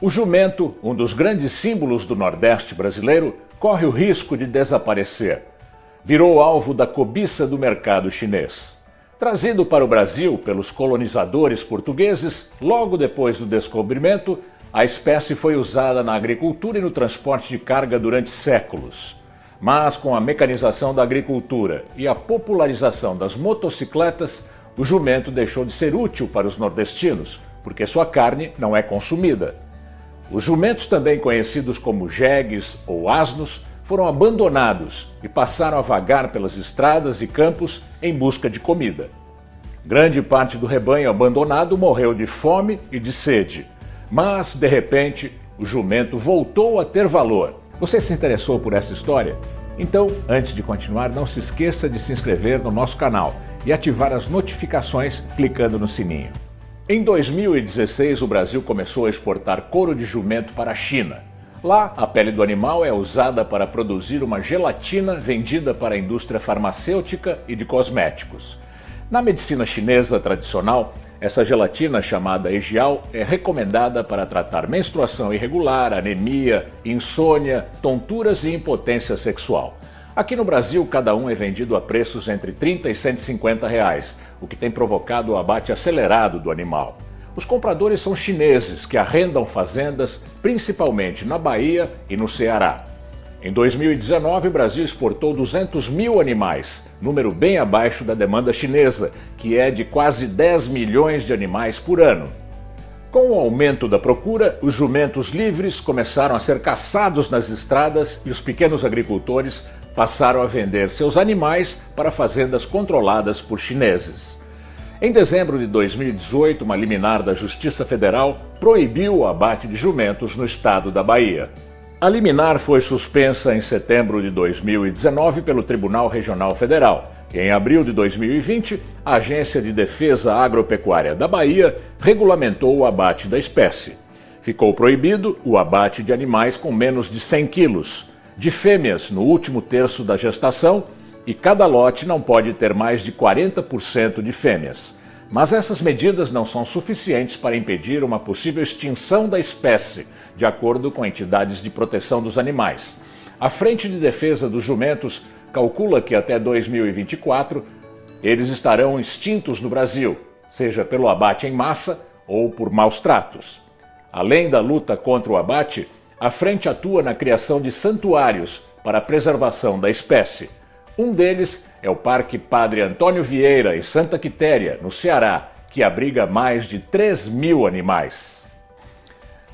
O jumento, um dos grandes símbolos do Nordeste brasileiro, corre o risco de desaparecer. Virou alvo da cobiça do mercado chinês. Trazido para o Brasil pelos colonizadores portugueses, logo depois do descobrimento, a espécie foi usada na agricultura e no transporte de carga durante séculos. Mas com a mecanização da agricultura e a popularização das motocicletas, o jumento deixou de ser útil para os nordestinos, porque sua carne não é consumida. Os jumentos, também conhecidos como jegues ou asnos, foram abandonados e passaram a vagar pelas estradas e campos em busca de comida. Grande parte do rebanho abandonado morreu de fome e de sede, mas, de repente, o jumento voltou a ter valor. Você se interessou por essa história? Então, antes de continuar, não se esqueça de se inscrever no nosso canal e ativar as notificações clicando no sininho. Em 2016, o Brasil começou a exportar couro de jumento para a China. Lá, a pele do animal é usada para produzir uma gelatina vendida para a indústria farmacêutica e de cosméticos. Na medicina chinesa tradicional, essa gelatina chamada egial é recomendada para tratar menstruação irregular, anemia, insônia, tonturas e impotência sexual. Aqui no Brasil, cada um é vendido a preços entre 30 e 150 reais, o que tem provocado o abate acelerado do animal. Os compradores são chineses que arrendam fazendas, principalmente na Bahia e no Ceará. Em 2019, o Brasil exportou 200 mil animais, número bem abaixo da demanda chinesa, que é de quase 10 milhões de animais por ano. Com o aumento da procura, os jumentos livres começaram a ser caçados nas estradas e os pequenos agricultores passaram a vender seus animais para fazendas controladas por chineses. Em dezembro de 2018, uma liminar da Justiça Federal proibiu o abate de jumentos no estado da Bahia. A liminar foi suspensa em setembro de 2019 pelo Tribunal Regional Federal em abril de 2020, a Agência de Defesa Agropecuária da Bahia regulamentou o abate da espécie. Ficou proibido o abate de animais com menos de 100 quilos, de fêmeas no último terço da gestação, e cada lote não pode ter mais de 40% de fêmeas. Mas essas medidas não são suficientes para impedir uma possível extinção da espécie, de acordo com entidades de proteção dos animais. A Frente de Defesa dos Jumentos calcula que até 2024 eles estarão extintos no Brasil, seja pelo abate em massa ou por maus tratos. Além da luta contra o abate, a frente atua na criação de santuários para a preservação da espécie. Um deles é o Parque Padre Antônio Vieira, em Santa Quitéria, no Ceará, que abriga mais de 3 mil animais.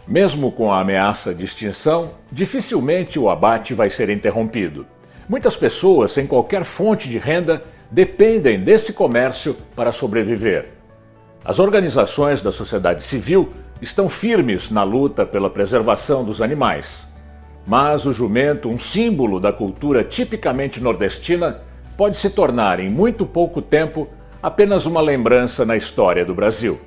Mesmo com a ameaça de extinção, dificilmente o abate vai ser interrompido. Muitas pessoas, sem qualquer fonte de renda, dependem desse comércio para sobreviver. As organizações da sociedade civil estão firmes na luta pela preservação dos animais. Mas o jumento, um símbolo da cultura tipicamente nordestina, pode se tornar em muito pouco tempo apenas uma lembrança na história do Brasil.